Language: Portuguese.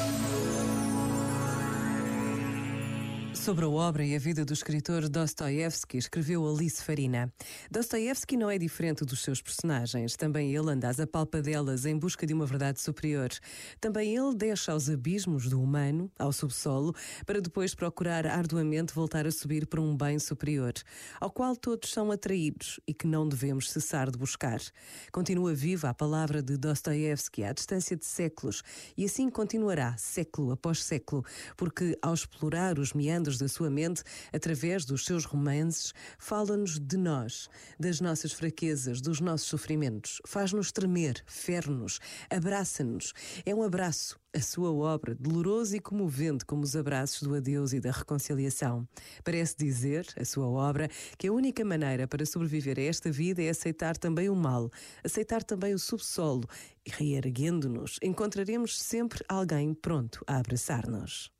you Sobre a obra e a vida do escritor Dostoiévski, escreveu Alice Farina. Dostoiévski não é diferente dos seus personagens. Também ele anda às apalpadelas em busca de uma verdade superior. Também ele deixa aos abismos do humano, ao subsolo, para depois procurar arduamente voltar a subir para um bem superior, ao qual todos são atraídos e que não devemos cessar de buscar. Continua viva a palavra de Dostoiévski à distância de séculos e assim continuará, século após século, porque ao explorar os meandros da sua mente, através dos seus romances, fala-nos de nós, das nossas fraquezas, dos nossos sofrimentos, faz-nos tremer, fere-nos, abraça-nos. É um abraço, a sua obra, doloroso e comovente como os abraços do adeus e da reconciliação. Parece dizer, a sua obra, que a única maneira para sobreviver a esta vida é aceitar também o mal, aceitar também o subsolo e reerguendo-nos, encontraremos sempre alguém pronto a abraçar-nos.